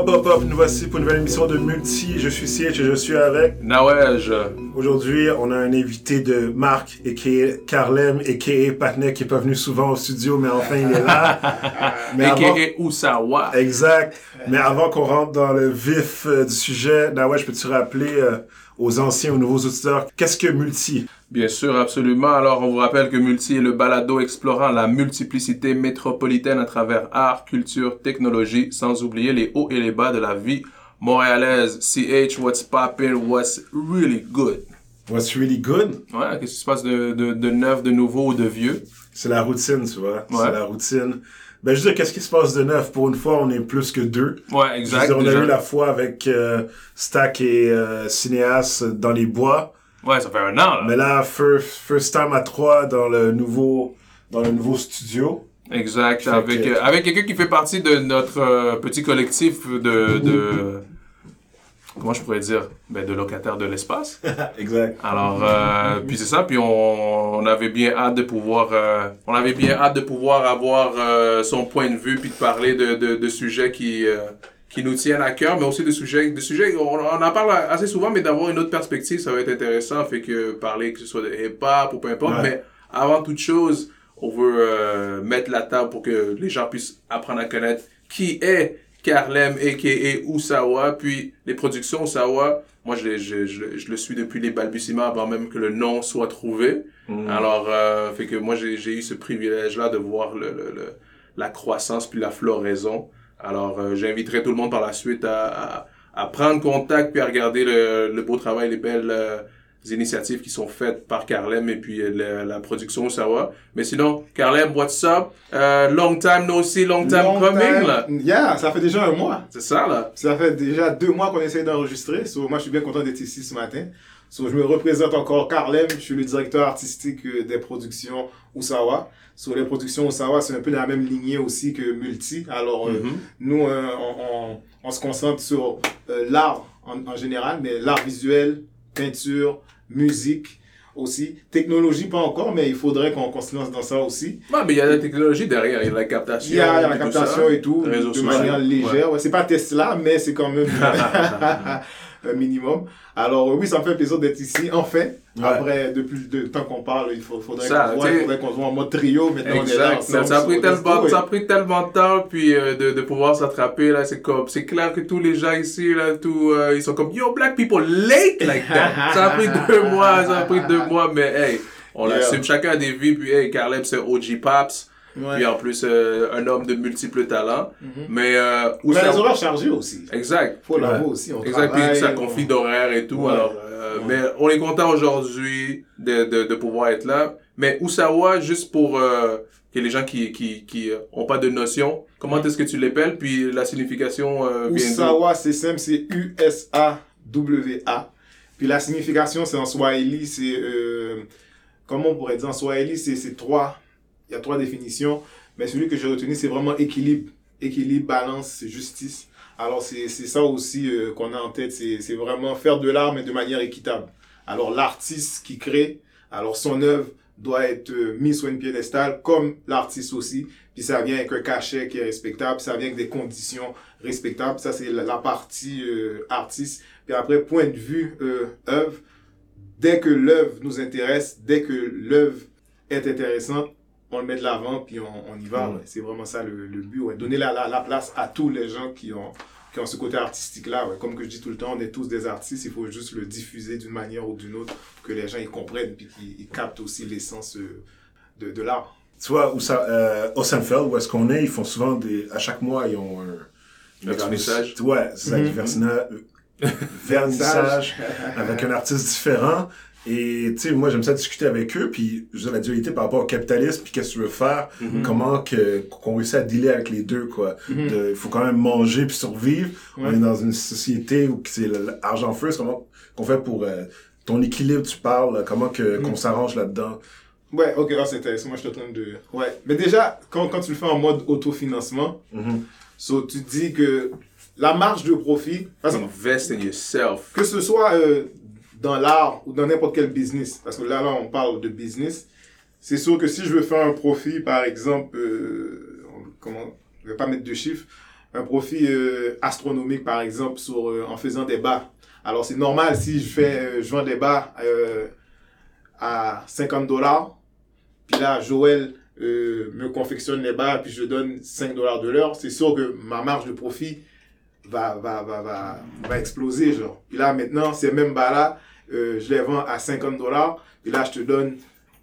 Hop hop hop, nous voici pour une nouvelle émission de Multi. Je suis Siege et je suis avec. Nawaj. Aujourd'hui, on a un invité de Marc et qui est Carlem et qui est Patnek qui est pas venu souvent au studio, mais enfin il est là. mais avant... Usawa. Exact. Mais avant qu'on rentre dans le vif euh, du sujet, Nawaj, peux-tu rappeler euh, aux anciens, aux nouveaux auditeurs, qu'est-ce que Multi? Bien sûr, absolument. Alors, on vous rappelle que Multi est le balado explorant la multiplicité métropolitaine à travers art, culture, technologie, sans oublier les hauts et les bas de la vie montréalaise. CH, what's poppin', what's really good? What's really good? Ouais, qu'est-ce qui se passe de, de, de neuf, de nouveau ou de vieux? C'est la routine, tu vois. C'est la routine. Ben, je veux dire, qu'est-ce qui se passe de neuf? Pour une fois, on est plus que deux. Ouais, exact. on a eu la fois avec euh, Stack et euh, Cinéas dans les bois. Ouais, ça fait un an, là. Mais là, first, first time à trois dans le nouveau, dans le nouveau studio. Exact. avec, euh, avec quelqu'un qui fait partie de notre euh, petit collectif de, de, comment je pourrais dire, ben, de locataires de l'espace. exact. Alors, euh, puis c'est ça, puis on, on, avait bien hâte de pouvoir, euh, on avait bien hâte de pouvoir avoir son point de vue puis de parler de, de, de sujets qui, qui nous tiennent à cœur, mais aussi des sujets, des sujets, on, on en parle assez souvent, mais d'avoir une autre perspective, ça va être intéressant, fait que parler que ce soit de hip-hop ou peu importe, mais avant toute chose, on veut euh, mettre la table pour que les gens puissent apprendre à connaître qui est Carlem, a.k.a. Usawa, puis les productions Usawa, moi je, je, je, je, le suis depuis les balbutiements avant même que le nom soit trouvé. Mm. Alors, euh, fait que moi j'ai eu ce privilège-là de voir le, le, le, la croissance puis la floraison alors, euh, j'inviterai tout le monde par la suite à, à, à, prendre contact puis à regarder le, le beau travail, les belles euh, initiatives qui sont faites par Carlem et puis euh, la, production Osawa. Mais sinon, Carlem, what's up? long time no see, long time coming, là. Yeah, ça fait déjà un mois. C'est ça, là. Ça fait déjà deux mois qu'on essaie d'enregistrer. So, moi, je suis bien content d'être ici ce matin. So, je me représente encore Carlem, je suis le directeur artistique des productions Osawa sur les productions Osawa, c'est un peu dans la même lignée aussi que Multi. Alors, euh, mm-hmm. nous, euh, on, on, on, se concentre sur euh, l'art en, en, général, mais l'art visuel, peinture, musique aussi. Technologie, pas encore, mais il faudrait qu'on qu se lance dans ça aussi. Ouais, mais il y a la technologie derrière, il y a la captation. Il y a, la captation et tout, de manière légère. Ouais. ouais c'est pas Tesla, mais c'est quand même minimum. Alors oui, ça me fait plaisir d'être ici, enfin. Après, depuis le temps qu'on parle, il faut, faudrait qu'on voit, faudrait qu'on soit en mode trio. Maintenant, exact. on est là ça, a pris tellement, ça a pris tellement de temps, puis euh, de, de pouvoir s'attraper, là, c'est comme, c'est clair que tous les gens ici, là, tout, euh, ils sont comme, yo, black people late like that. ça a pris deux mois, ça a pris deux mois, mais hey, on yeah. l'assume, chacun a des vies, puis hey, Carleb, c'est OG Paps. Ouais. Puis en plus, euh, un homme de multiples talents. Mm -hmm. Mais, euh, où Mais ça... les horaires chargés aussi. Exact. Faut l'avouer aussi. On exact. Puis ça confie on... d'horaire et tout. Ouais. Alors, euh, ouais. Mais on est content aujourd'hui de, de, de, pouvoir être là. Mais Oussawa, juste pour euh, que les gens qui, qui, qui ont pas de notion, comment est-ce que tu l'appelles? Puis la signification euh, Oussawa, c'est simple, c'est U-S-A-W-A. Puis la signification, c'est en Swahili, c'est... Euh, comment on pourrait dire en Swahili? C'est trois il y a trois définitions, mais celui que j'ai retenu, c'est vraiment équilibre. Équilibre, balance, justice. Alors, c'est ça aussi euh, qu'on a en tête, c'est vraiment faire de l'art, mais de manière équitable. Alors, l'artiste qui crée, alors son œuvre doit être euh, mise sur une piédestal, comme l'artiste aussi. Puis ça vient avec un cachet qui est respectable, ça vient avec des conditions respectables. Ça, c'est la, partie euh, artiste. Puis après, point de vue œuvre, dès que l'œuvre nous intéresse, dès que l'œuvre est intéressante, on le met de l'avant, puis on, on, y va. Ouais. C'est vraiment ça le, le but. Ouais. Donner la, la, la, place à tous les gens qui ont, qui ont ce côté artistique-là. Ouais. Comme que je dis tout le temps, on est tous des artistes, il faut juste le diffuser d'une manière ou d'une autre pour que les gens ils comprennent, puis qu'ils captent aussi l'essence euh, de, de l'art. Tu vois, où ça, euh, au Seinfeld, où est-ce qu'on est, ils font souvent des. À chaque mois, ils ont un. Un vernissage. Ouais, c'est ça, mm -hmm. vernissage avec un artiste différent. Et tu sais, moi j'aime ça discuter avec eux, puis je la dualité par rapport au capitalisme, puis qu'est-ce que tu veux faire, mm -hmm. comment que qu'on réussit à dealer avec les deux quoi. Il mm -hmm. faut quand même manger puis survivre. Ouais. On est dans une société où c'est l'argent feu, comment qu'on fait pour euh, ton équilibre, tu parles, comment que mm -hmm. qu'on s'arrange là-dedans. Ouais, ok, ah, c'est intéressant. Moi je suis en train de. Ouais, mais déjà quand quand tu le fais en mode autofinancement, so, tu dis que la marge de profit. Invest in yourself. Que ce soit euh, dans l'art ou dans n'importe quel business, parce que là, là, on parle de business, c'est sûr que si je veux faire un profit, par exemple, euh, comment, je vais pas mettre de chiffres, un profit euh, astronomique, par exemple, euh, en faisant des bas. Alors, c'est normal si je fais, euh, je vends des euh, à 50 dollars, puis là, Joël me confectionne les bas, puis je donne 5 dollars de l'heure, c'est sûr que ma marge de profit va, va, va, va, va exploser, genre. Puis là, maintenant, ces mêmes bas-là, euh, je les vends à 50 dollars, puis là, je te donne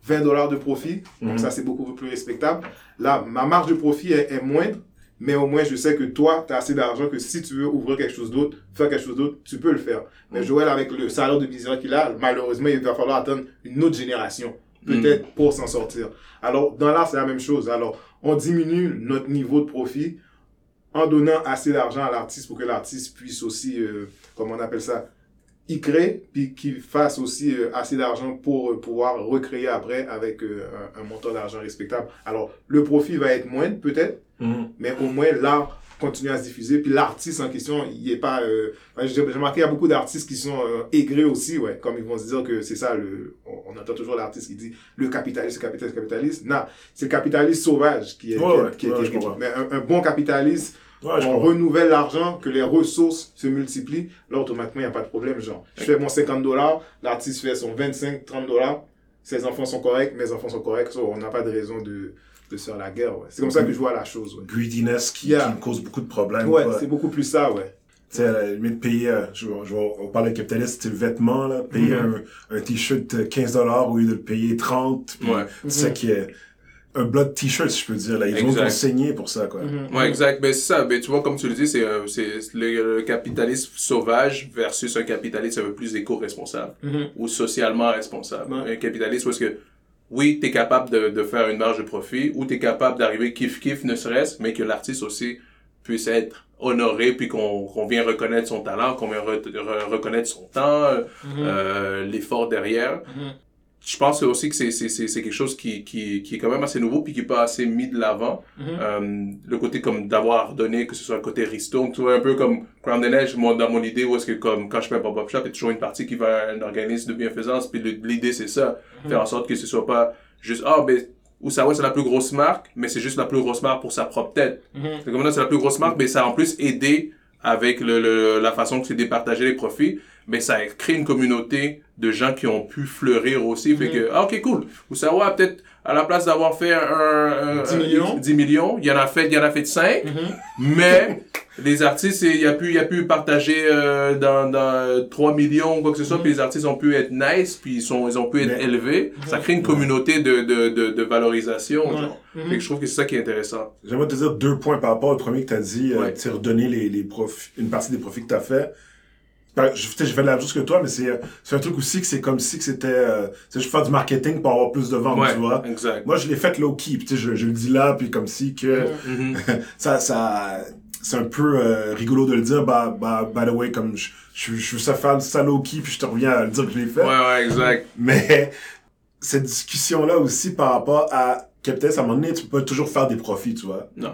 20 dollars de profit, donc Mhm. ça, c'est beaucoup plus respectable. Là, ma marge de profit est, est moindre, mais au moins, je sais que toi, tu as assez d'argent que si tu veux ouvrir quelque chose d'autre, faire quelque chose d'autre, tu peux le faire. Mais Joël, avec le salaire de misère qu'il a, malheureusement, il va falloir attendre une autre génération, peut-être, pour s'en sortir. Alors, dans l'art, c'est la même chose. Alors, on diminue notre niveau de profit en donnant assez d'argent à l'artiste pour que l'artiste puisse aussi, euh, comment on appelle ça, y créer, puis qu'il fasse aussi euh, assez d'argent pour euh, pouvoir recréer après avec euh, un, un montant d'argent respectable. Alors, le profit va être moindre, peut-être, Mhm. mais au moins l'art continue à se diffuser puis l'artiste en question il est pas j'ai remarqué il y a beaucoup d'artistes qui sont aigris aussi ouais. Comme ils vont se dire que c'est ça le on, on entend toujours l'artiste qui dit le capitalisme le capitalisme le capitalisme non c'est le capitalisme sauvage qui est Ouais, qui est- ouais, qui qui mais un, un bon capitaliste Ouais, on renouvelle l'argent, que les ressources se multiplient, là, automatiquement, il n'y a pas de problème. Genre, je fais mon 50 dollars, l'artiste fait son 25, 30 dollars, ses enfants sont corrects, mes enfants sont corrects, so, on n'a pas de raison de, de se faire la guerre. Ouais. C'est comme ça que je vois la chose. Ouais, Greediness qui, Yeah. qui me cause beaucoup de problèmes. ouais c'est beaucoup plus ça, ouais. Tu sais, à la limite, payer, euh, je, je, on parle de capitaliste, c'est le vêtement, là, payer Mhm. un, un t-shirt euh, 15 dollars au lieu de le payer 30, puis Ouais. tu sais qu'il y a un blood t-shirt, si je peux dire, là. Ils Exact. vont saigner pour ça, quoi. Mhm. Ouais, exact. Ben, c'est ça. Ben, tu vois, comme tu le dis, c'est euh, c'est le, le capitalisme sauvage versus un capitalisme un peu plus éco-responsable Mhm. ou socialement responsable. Un capitalisme où est-ce que, oui, tu es capable de, de faire une marge de profit ou tu es capable d'arriver kiff-kiff, ne serait-ce, mais que l'artiste aussi puisse être honoré puis qu'on qu'on vient reconnaître son talent, qu'on vient re- re- reconnaître son temps, Mhm. euh, l'effort derrière. Je pense aussi que c'est c'est- c'est c'est quelque chose qui, qui, qui est quand même assez nouveau puis qui est pas assez mis de l'avant. Mhm. Euh, le côté comme d'avoir donné, que ce soit le côté ristourne, tu vois, un peu comme Crown the Edge, moi, dans mon idée, où est-ce que comme quand je fais un pop-up shop, il y a toujours une partie qui va à un organisme de bienfaisance, puis le- l'idée c'est ça, faire en sorte que ce soit pas juste, ah, ben, Oussawa c'est la plus grosse marque, mais c'est juste la plus grosse marque pour sa propre tête. Mhm. C'est comme là, c'est la plus grosse marque, mais ça a en plus aidé avec le, le- la façon que c'est départager les profits, mais ça a créé une communauté de gens qui ont pu fleurir aussi. Fait que, ah, ok, cool. Oussawa, peut-être, à la place d'avoir fait un, un- 10 un- millions. 10 millions, il y en a fait, il y en a fait 5, mais les artistes, il y a pu, il y a pu partager euh, dans, dans 3 millions ou quoi que ce soit, puis les artistes ont pu être nice, puis ils, sont, ils ont pu être Mais- élevés. Ça crée une communauté de, de, de, de valorisation, genre. Mhm. Fait que je trouve que c'est ça qui est intéressant. J'aimerais te dire deux points par rapport au premier que tu as dit, euh, Ouais. tu sais, redonner les, les profits, une partie des profits que tu as fait. Ben, je, je fais la même chose que toi, mais c'est, euh, c'est un truc aussi que c'est comme si que c'était, euh, je fais du marketing pour avoir plus de ventes, Ouais, tu vois. exact. Moi, je l'ai fait low-key, puis tu sais, je, je le dis là, puis comme si que, Mhm. ça, ça, c'est un peu euh, rigolo de le dire, bah, bah, by the way, comme je, je, je veux ça faire ça low-key, puis je te reviens à le dire que je l'ai fait. Ouais, ouais, exact. Mais cette discussion-là aussi par rapport à capitalisme, à un moment donné, tu peux pas toujours faire des profits, tu vois. Non.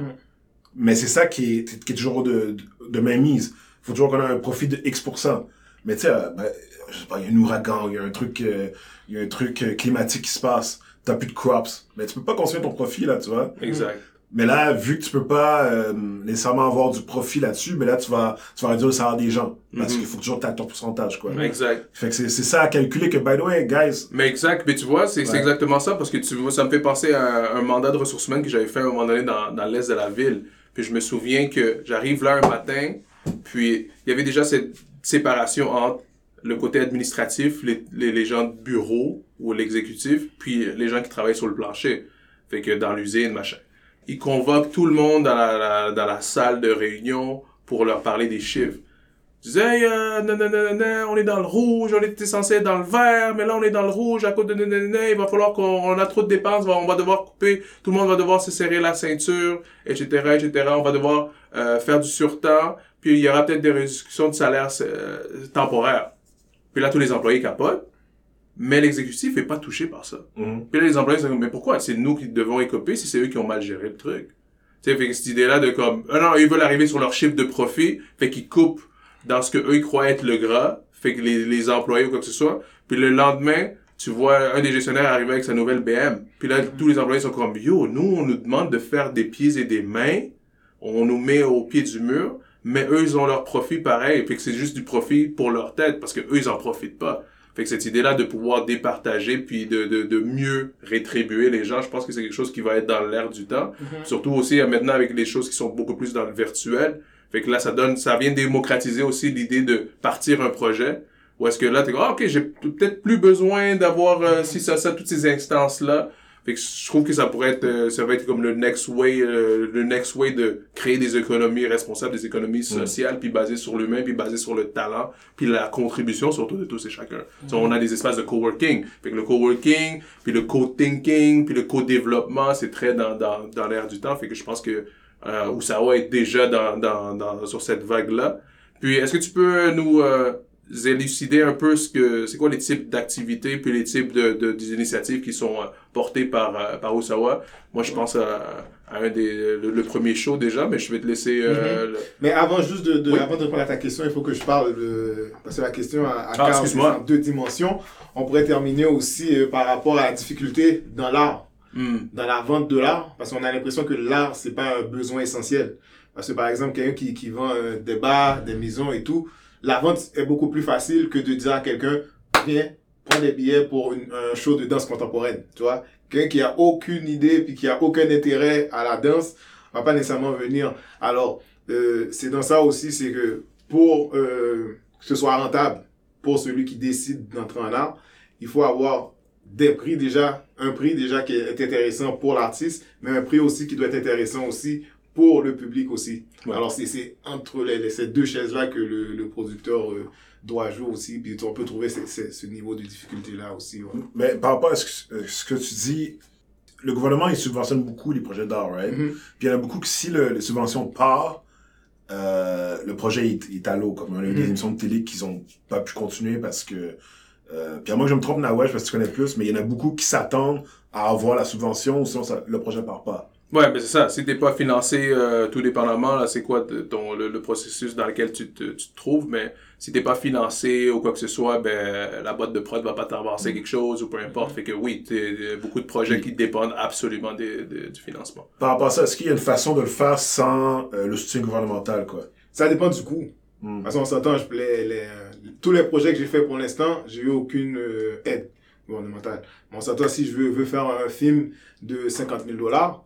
Mais c'est ça qui est, qui est toujours de, de, de mainmise. Faut toujours qu'on ait un profit de X%. Mais tu sais, euh, ben, je sais pas, il y a un ouragan, il y a un truc, euh, il y a un truc euh, climatique qui se passe. T'as plus de crops. Mais tu peux pas construire ton profit, là, tu vois. Exact. Mais là, vu que tu peux pas euh, nécessairement avoir du profit là-dessus, mais là, tu vas, tu vas réduire le salaire des gens. Parce Mhm. qu'il faut toujours que t'aies ton pourcentage, quoi. Exact. Fait que c'est ça à calculer que, by the way, guys, Mais exact. Mais tu vois, c'est c'est Ouais. exactement ça parce que tu vois, ça me fait penser à un mandat de ressources humaines que j'avais fait à un moment donné dans, dans l'est de la ville. Puis je me souviens que j'arrive là un matin, puis il y avait déjà cette séparation entre le côté administratif, les, les, gens de bureau ou l'exécutif, puis les gens qui travaillent sur le plancher. Fait que dans l'usine, machin. Ils convoquent tout le monde dans la, dans la salle de réunion pour leur parler des chiffres. Ils disaient, hey, euh, non, on est dans le rouge, on était censé être dans le vert, mais là on est dans le rouge à cause de non, il va falloir qu'on on a trop de dépenses, on va devoir couper, tout le monde va devoir se serrer la ceinture, etc., etc. On va devoir euh, faire du surtemps, puis il y aura peut-être des réductions de salaire euh, temporaires. Puis là, tous les employés capotent, mais l'exécutif est pas touché par ça. Mhm. Puis là, les employés sont comme, mais pourquoi? C'est nous qui devons écoper si c'est eux qui ont mal géré le truc. Tu sais, fait que cette idée-là de comme, ah non, ils veulent arriver sur leur chiffre de profit, fait qu'ils coupent dans ce que eux ils croient être le gras, fait que les, les employés ou quoi que ce soit. Puis le lendemain, tu vois un des gestionnaires arriver avec sa nouvelle BM. Puis là, tous les employés sont comme, yo, nous, on nous demande de faire des pieds et des mains. on nous met au pied du mur, mais eux, ils ont leur profit pareil. Fait que c'est juste du profit pour leur tête parce que eux, ils en profitent pas. Fait que cette idée-là de pouvoir départager puis de, de, de mieux rétribuer les gens, je pense que c'est quelque chose qui va être dans l'air du temps. Mhm. Surtout aussi euh, maintenant avec les choses qui sont beaucoup plus dans le virtuel. Fait que là, ça donne, ça vient démocratiser aussi l'idée de partir un projet. Ou est-ce que là, comme, ah, ok, j'ai peut-être plus besoin d'avoir euh, si ça, ça, toutes ces instances-là. Fait que je trouve que ça pourrait être, euh, ça va être comme le next way, euh, le next way de créer des économies responsables, des économies sociales, puis basées sur l'humain, puis basées sur le talent, puis la contribution surtout de tous et chacun. So, on a des espaces de coworking. Fait que le coworking, puis le co-thinking, puis le co-développement, c'est très dans, dans, dans l'air du temps. Fait que je pense que euh, Oussawa est déjà dans, dans, dans, sur cette vague-là. Puis est-ce que tu peux nous euh, élucider un peu ce que c'est quoi les types d'activités puis les types de, de des initiatives qui sont euh, portées par euh, par Osawa. Moi, je pense à, à un des le, le premier show déjà, mais je vais te laisser. euh, le- Mais avant juste de, de Oui. avant de répondre à ta question, il faut que je parle de parce que la question à, à Ah, en deux dimensions. On pourrait terminer aussi euh, par rapport à la difficulté dans l'art, Hmm. dans la vente de l'art, parce qu'on a l'impression que l'art c'est pas un besoin essentiel. Parce que par exemple quelqu'un qui qui vend euh, des bars, des maisons et tout, la vente est beaucoup plus facile que de dire à quelqu'un viens prends des billets pour un show de danse contemporaine, tu vois? Quelqu'un qui a aucune idée puis qui a aucun intérêt à la danse va pas nécessairement venir. Alors, euh, c'est dans ça aussi, c'est que pour euh, que ce soit rentable pour celui qui décide d'entrer en art, il faut avoir des prix déjà, un prix déjà qui est intéressant pour l'artiste, mais un prix aussi qui doit être intéressant aussi pour le public aussi. Ouais. Alors, c'est- c'est entre les, les- ces deux chaises-là que le, le producteur euh, doit jouer aussi, puis on peut trouver ce, niveau de difficulté-là aussi. ouais. Mais par rapport à ce que, euh, ce que tu dis, le gouvernement, il subventionne beaucoup les projets d'art, right? Mhm. Puis il y en a beaucoup que si le, les subventions partent, euh, le projet est, est à l'eau. Comme on a eu des Mhm. émissions de télé qui ont pas pu continuer parce que... Euh, puis à moi, je me trompe, Nawesh, parce que tu connais plus, mais il y en a beaucoup qui s'attendent à avoir la subvention, ou sinon ça- le projet part pas. Ouais, mais c'est ça. Si t'es pas financé euh, tout dépendamment, là, c'est quoi ton le, le processus dans lequel tu te, tu te trouves, mais si t'es pas financé ou quoi que ce soit, ben la boîte de prod va pas t'avancer quelque chose ou peu importe. Fait que oui, t'es t'es- beaucoup de projets qui dépendent absolument des, des- du financement. Par rapport à ça, est-ce qu'il y a une façon de le faire sans euh, le soutien gouvernemental, quoi? Ça dépend du coût. Hmm. Parce qu'on s'entend, je- les, les, euh, tous les projets que j'ai fait pour l'instant, j'ai eu aucune euh, aide gouvernementale. Mais on s'entend, si je veux, veux faire un film de 50 000 dollars,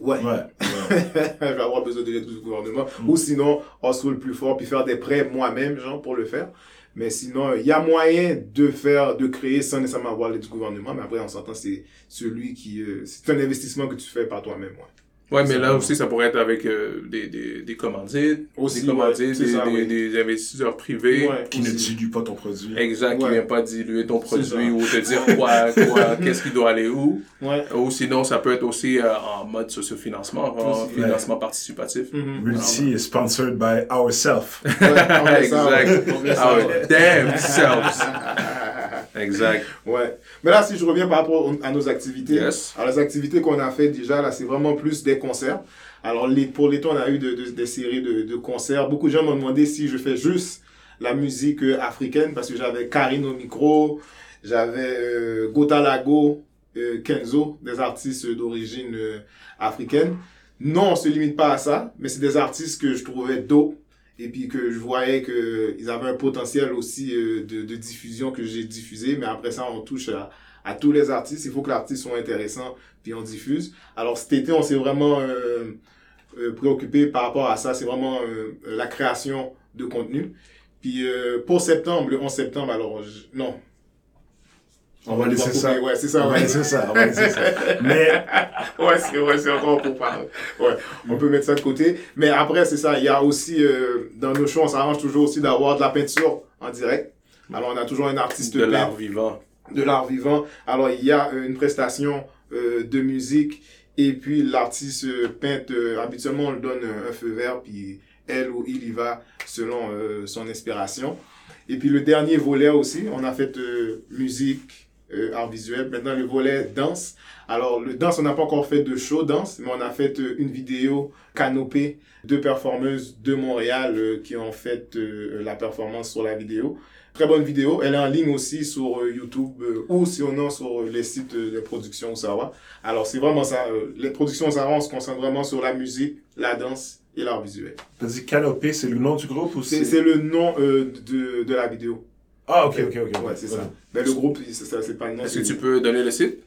ouais, Ouais. ouais. je vais avoir besoin de l'aide du gouvernement. Mm. Ou sinon, on se roule plus fort puis faire des prêts moi-même, genre, pour le faire. Mais sinon, il y a moyen de faire, de créer sans nécessairement avoir l'aide du gouvernement. Mais après, on s'entend, c'est celui qui, euh, c'est un investissement que tu fais par toi-même, ouais. Ouais, mais là aussi, ça pourrait être avec euh, des, des, des commandites, Aussi, des commandites, ouais, ça, des, oui. des investisseurs privés. Ouais, Qui ne aussi. dilue pas ton produit. Exact, qui Ouais. vient pas diluer ton produit ou te dire quoi, quoi, qu'est-ce qui doit aller où. Ouais. Ou sinon, ça peut être aussi euh, en mode sociofinancement, en financement participatif. Mhm. Multi is sponsored by ourselves. Exact. Ouais, damn selves. Exact. Ouais. Mais là, si je reviens par rapport à nos activités, Yes. alors les activités qu'on a fait déjà, là, c'est vraiment plus des concerts. Alors, les, pour l'été, on a eu de- de- des séries de, de concerts. Beaucoup de gens m'ont demandé si je fais juste la musique euh, africaine, parce que j'avais Karine au micro, j'avais euh, Gota Lago, euh, Kenzo, des artistes d'origine euh, africaine. Non, on se limite pas à ça, mais c'est des artistes que je trouvais dope et puis que je voyais que ils avaient un potentiel aussi euh, de, de diffusion que j'ai diffusé. Mais après ça on touche à, tous les artistes. Il faut que l'artiste soit intéressant puis on diffuse. Alors cet été on s'est vraiment euh, euh, préoccupé par rapport à ça. C'est vraiment la création de contenu. Puis pour septembre le 11 septembre alors non On va laisser ça. ouais c'est ça On va laisser ça, on va laisser ça. Mais ouais, c'est ouais, c'est encore pour parler. Ouais, on peut mettre ça de côté. Mais après, c'est ça. Il y a aussi, euh, dans nos shows, on s'arrange toujours aussi d'avoir de la peinture en direct. Alors, on a toujours un artiste De l'art vivant. de l'art vivant. Alors, il y a euh, une prestation euh, de musique. Et puis, l'artiste euh, peinte, euh, habituellement, on lui donne un, un feu vert. Puis, elle ou il y va selon euh, son inspiration. Et puis, le dernier volet aussi, on a fait euh, musique, euh, art visuel. Maintenant, le volet danse. Alors, le danse, on n'a pas encore fait de show danse, mais on a fait euh, une vidéo canopée, deux performeuses de Montréal euh, qui ont fait la performance sur la vidéo. Très bonne vidéo. Elle est en ligne aussi sur YouTube ou sinon sur les sites de production Osawa. Alors, c'est vraiment ça. les productions Osawa, on se concentre vraiment sur la musique, la danse et l'art visuel. T'as dit Canopé, c'est le nom du groupe ou C'est c'est le nom de, de la vidéo. Ah, ok, ok, ok. Ouais, c'est ça. Mais le groupe, c'est ça, c'est pas nom. Est-ce que tu peux donner le site?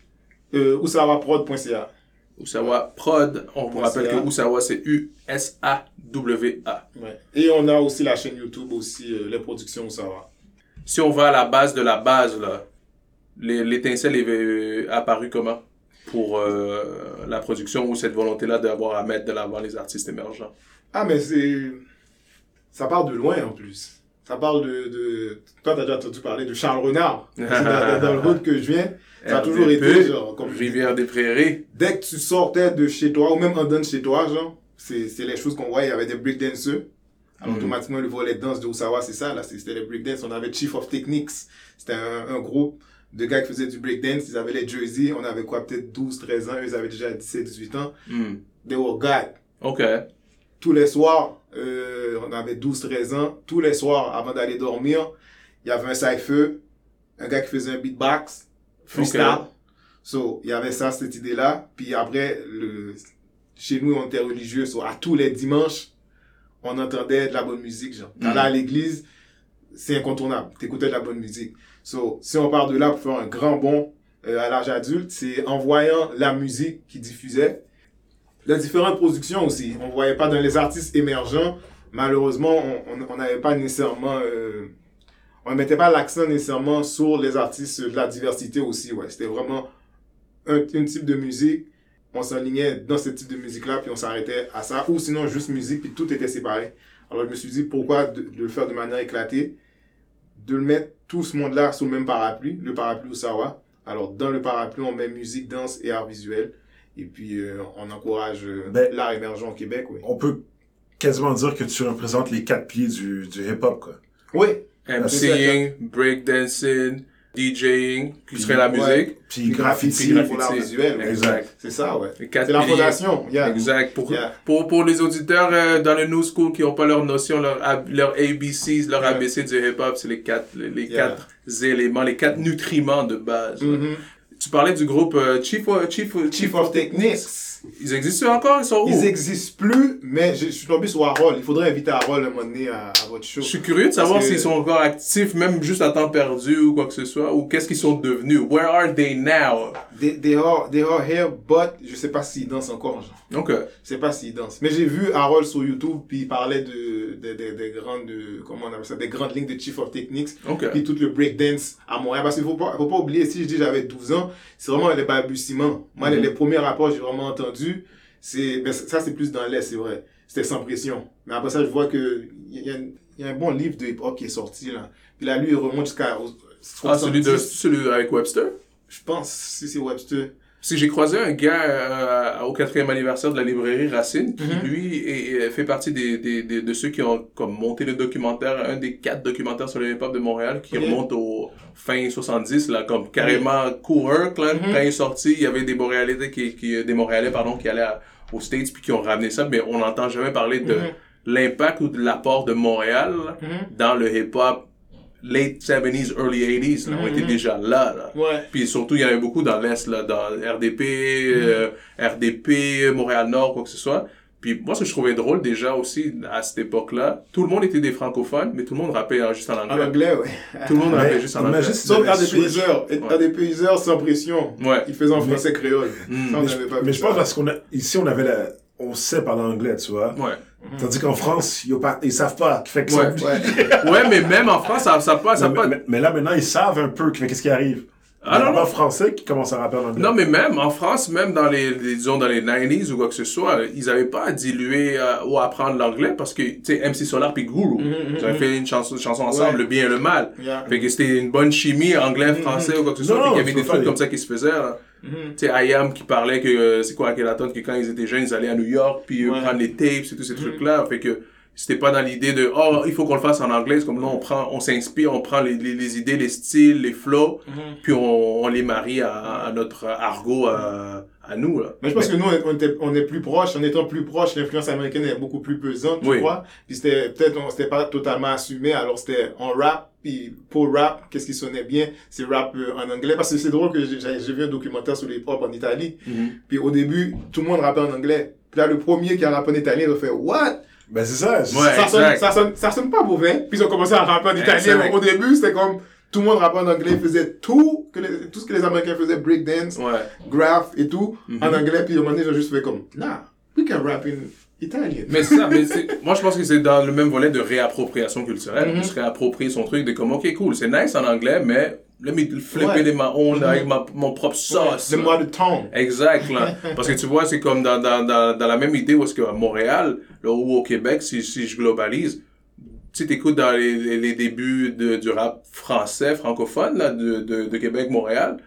Euh, oussawaprod.ca. Usawa Prod. On vous rappelle c'est que là. Usawa, c'est U-S-A-W-A. Ouais. Et on a aussi la chaîne YouTube, aussi, euh, les productions Oussawa. Si on va à la base de la base, là, les- l'étincelle est euh, apparue comment? Pour euh, la production ou cette volonté-là d'avoir à mettre de l'avant les artistes émergents Ah, mais c'est. Ça part de loin en plus. Ça parle de. de... Toi, t'as déjà entendu parler de Charles Renard. Dans, dans le road que je viens. Ça a toujours été, genre, comme Rivière des Prairies. dès que tu sortais de chez toi, ou même en de chez toi, genre, c'est c'est les choses qu'on voyait. Il y avait des breakdancers. Alors, Mhm. automatiquement, le volet danse de Osawa, c'est ça, là. C'était les breakdance. On avait Chief of Techniques. C'était un, un groupe de gars qui faisaient du breakdance. Ils avaient les jerseys. On avait quoi, peut-être 12, 13 ans. Eux, ils avaient déjà 17, 18 ans. Hmm. They were God. OK. Tous les soirs, euh, on avait 12, 13 ans. Tous les soirs, avant d'aller dormir, il y avait un cypher. Un gars qui faisait un beatbox. Freestyle. So, il y avait ça, cette idée-là. Puis après, le, chez nous, on était religieux. So, à tous les dimanches, on entendait de la bonne musique. Genre, Mhm. T'allais à l'église, c'est incontournable. T'écoutais de la bonne musique. So, si on part de là pour faire un grand bond euh, à l'âge adulte, c'est en voyant la musique qui diffusait, les différentes productions aussi. On voyait pas dans les artistes émergents. Malheureusement, on- n'avait pas nécessairement... euh, on ne mettait pas l'accent nécessairement sur les artistes de la diversité aussi. Ouais. C'était vraiment un, type de musique. On s'enlignait dans ce type de musique-là, puis on s'arrêtait à ça. Ou sinon, juste musique, puis tout était séparé. Alors, je me suis dit, pourquoi de, de le faire de manière éclatée? De le mettre tout ce monde-là sous le même parapluie, le parapluie Osawa. Alors, dans le parapluie, on met musique, danse et art visuel. Et puis, euh, on encourage euh, Ben- l'art émergent au Québec, oui. On peut quasiment dire que tu représentes les quatre pieds du, du hip-hop, quoi. Oui, MCing, breakdancing, DJing, qui serait la Ouais. musique. Puis Puis graffiti. graffiti. pour l'art visuel, ouais. Exact. c'est ça, ouais. Les quatre C'est la fondation. yeah. Exact. Pour, Yeah. pour, pour les auditeurs euh, dans le new school qui n'ont pas leur notion, leur, leur ABCs, leur Yeah. ABC du hip-hop, c'est les quatre, les, les Yeah. quatre éléments, les quatre nutriments de base. Mhm. Tu parlais du groupe euh, Chief, of- Chief, Chief of Techniques. Ils existent encore? Ils sont où? Ils existent plus, mais je, je suis tombé sur Harold. Il faudrait inviter Harold un moment donné à, à votre show. Je suis curieux de savoir s'ils sont encore actifs, même juste à temps perdu ou quoi que ce soit, ou qu'est-ce qu'ils sont devenus? Where are they now? They, they, are, they are here, but je sais pas s'ils dansent encore. Genre. Ok. Je sais pas s'ils dansent. Mais j'ai vu Harold sur YouTube, puis il parlait de, de, de- des grandes, comment on appelle ça, des grandes lignes de Chief of Techniques. Ok. Puis tout le breakdance à Montréal. Parce qu'il faut pas, faut pas oublier, si je dis j'avais 12 ans, c'est vraiment les balbutiements. Moi, les, Mhm. les premiers rapports que j'ai vraiment entendus, c'est, ben, ça c'est plus dans l'Est, c'est vrai. C'était sans pression. Mais après ça, je vois que il y, a- il y a un bon livre de hip-hop qui est sorti, là. Puis là, lui, il remonte jusqu'à, Ah, celui, de, 70. celui avec Webster? Je pense, si c'est Webster. Si j'ai croisé un gars euh, au quatrième anniversaire de la librairie Racine, qui Mhm. lui est- fait partie des, des, des- de ceux qui ont comme monté le documentaire, un des quatre documentaires sur le hip-hop de Montréal, qui remonte au fin 70, là, comme carrément coureur, là, Mhm. quand il est sorti, il y avait des Montréalais qui, qui, des Montréalais, pardon, qui allaient à- aux States puis qui ont ramené ça, mais on n'entend jamais parler de Mhm. l'impact ou de l'apport de Montréal Mhm. dans le hip-hop late 70s, early 80s, là, on était déjà là, là. Ouais. Puis surtout, il y en avait beaucoup dans l'Est, là, dans RDP, euh, RDP, Montréal-Nord, quoi que ce soit. Puis moi, ce que je trouvais drôle déjà aussi à cette époque-là, tout le monde était des francophones, mais tout le monde rappait hein, juste en En anglais. anglais, ouais. Tout le monde rappait juste en anglais. imagine si- Sauf. User. Ouais. RDP User sans pression. Ouais. Il faisait en Mais- français créole. Mm. Ça, on Mais pas mais je pense parce qu'on a, ici, on avait la, on sait parler anglais, tu vois. Ouais. Tandis qu'en France, ils, pas- ils savent pas. Fait que Ouais. ça- Ouais. Ouais, mais même en France, ça, ça passe, ça mais, passe. mais- mais là, maintenant, ils savent un peu qu'est-ce qui arrive. Ah, non, Il y a non. pas français qui commence à rapper en anglais. Non, mais même en France, même dans les, les- disons, dans les 90s ou quoi que ce soit, ils n'avaient pas à diluer euh, ou à apprendre l'anglais parce que, tu sais, MC Solar puis Guru, Mhm, ils avaient fait une chanson, chanson ensemble, Ouais. Le bien et le mal. Yeah. Fait que c'était une bonne chimie anglais-français ou quoi que ce soit. Non, Fait qu'il y avait des trucs comme ça qui se faisaient. là. Mhm. Tu sais, IAM qui parlait que, euh, c'est quoi, Akhenaton, que quand ils étaient jeunes, ils allaient à New York, puis euh, Ouais. prendre les tapes et tous ces trucs-là. Fait que c'était pas dans l'idée de, oh, il faut qu'on le fasse en anglais. C'est comme là, on prend, on s'inspire, on prend les, les, les idées, les styles, les flows, Mhm. puis on, on les marie à, à notre argot à, à nous, là. Mais je pense que nous, on, était- on est plus proche. En étant plus proche, l'influence américaine est beaucoup plus pesante, tu Oui. vois. Puis c'était, peut-être, on c'était pas totalement assumé. Alors c'était en rap. Puis pour rap, qu'est-ce qui sonnait bien? C'est rap euh, en anglais. Parce que c'est drôle que j'ai vu un documentaire sur les hip-hop en Italie. Puis au début, tout le monde rappait en anglais. Puis là, le premier qui a rappé en italien, il a fait What? Ben, c'est ça. Ouais. ça, sonne, ça, sonne, ça sonne pas mauvais. Puis ils ont commencé à rapper en italien. Au début, c'était comme tout le monde rappait en anglais, ils faisaient tout, que les- tout ce que les Américains faisaient, breakdance, Ouais. graph et tout, Mhm. en anglais. Puis à un moment donné, ils ont juste fait comme Nah, we can rap in Italian. Mais c'est ça, mais c'est- moi je pense que c'est dans le même volet de réappropriation culturelle. Mhm. Se réapproprier son truc, de comme, ok, cool, c'est nice en anglais, mais let me flipper Ouais. les maons Mhm. avec ma, mon propre sauce. Le mois de temps. Exact, là. Parce que tu vois, c'est comme dans, dans, dans, dans la même idée où est-ce qu'à Montréal, là, ou au Québec, si, si je globalise, tu t'écoutes dans les, les, débuts de, du rap français, francophone, là, de, de, de Québec, Montréal,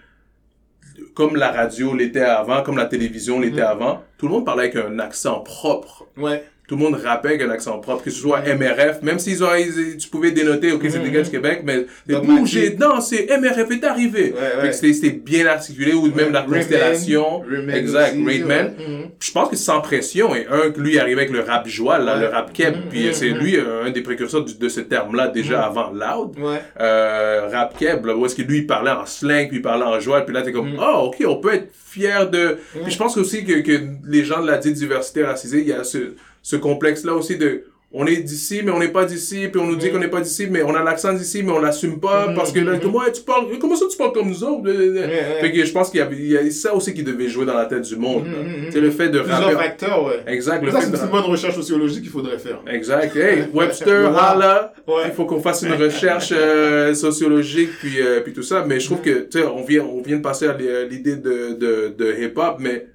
comme la radio l'était avant, comme la télévision l'était Mhm. avant, tout le monde parlait avec un accent propre. Ouais. Tout le monde rappait avec un accent propre, que ce soit MRF, même s'ils ont, ils- tu pouvais dénoter, ok, c'est des Mhm. gars du Québec, mais c'est bouger, danser, MRF est arrivé. Ouais, que C'était bien articulé, ou même la constellation. Exact, Raidman. ouais. Mhm. Je pense que sans pression, et un, que lui arrivait avec le rap joie, là, le rap keb, Mhm, puis mhm, c'est mhm. lui euh, un des précurseurs de ce terme-là, déjà Mhm. avant Loud. Euh, rap keb, là, où est-ce que lui, il parlait en slang, puis il parlait en joie, puis là, t'es comme, Mhm. ah, ok, on peut être fier de... Mhm. Puis je pense aussi que, que les gens de la dite diversité racisée, il y a ce, ce complexe-là aussi de... On est d'ici, mais on n'est pas d'ici, puis on nous dit Mhm. qu'on n'est pas d'ici, mais on a l'accent d'ici, mais on l'assume pas, Mhm, parce que là, comme, ouais, tu parles, comment ça tu parles comme nous autres? ouais. Fait que je pense qu'il y y a ça aussi qui devait jouer dans la tête du monde. mhm, C'est le fait de Plusieurs rapper. facteurs, ouais. Exact, le Ça, fait c'est de... une bonne recherche sociologique qu'il faudrait faire. Exact. Hey, Webster, holla. Ouais. Il faut qu'on fasse une recherche euh, sociologique puis euh, puis tout ça. Mais je trouve que tu sais, on vient on vient de passer à l'idée de de, de hip hop, mais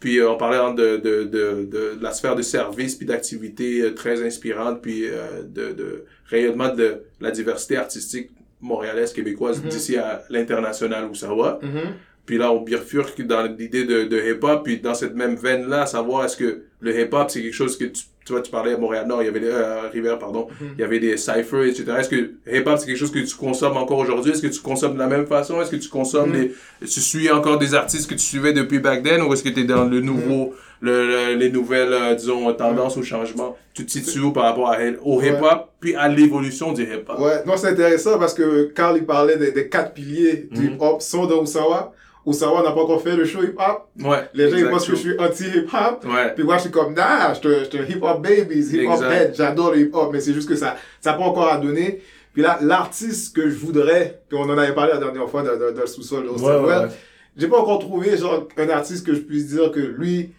puis euh, on parlait de, de, de, de la sphère de service puis d'activités euh, très inspirantes puis euh, de, de rayonnement de la diversité artistique montréalaise québécoise Mhm. d'ici à l'international où ça va. Mhm. Puis là, on bifurque dans l'idée de, de hip-hop, puis dans cette même veine-là, savoir est-ce que le hip-hop, c'est quelque chose que tu, tu vois, tu parlais à Montréal-Nord, il y avait des, euh, à Rivière, pardon, Mhm. il y avait des cyphers, etc. Est-ce que hip-hop, c'est quelque chose que tu consommes encore aujourd'hui? Est-ce que tu consommes de la même façon? Est-ce que tu consommes Mhm. les, tu suis encore des artistes que tu suivais depuis back then, ou est-ce que tu es dans le nouveau, le, le- les nouvelles, euh, disons, tendances au changement? Tu te situes où par rapport à, au Ouais. hip-hop, puis à l'évolution du hip-hop? Ouais, non, c'est intéressant parce que Carl, il parlait des, des quatre piliers du Mhm. hip-hop, dans Osawa. Osawa n'a pas encore fait le show hip-hop. Ouais. Les gens, ils pensent que je suis anti-hip-hop. Ouais. Puis moi, je suis comme, nah, je suis un- hip-hop baby, hip-hop head, j'adore le hip-hop, mais c'est juste que ça ça n'a pas encore à donner. Puis là, l'artiste que je voudrais, puis on en avait parlé la dernière fois dans, dans- dans le sous-sol de Ouais, ouais, j'ai pas encore trouvé genre un artiste que je puisse dire que lui,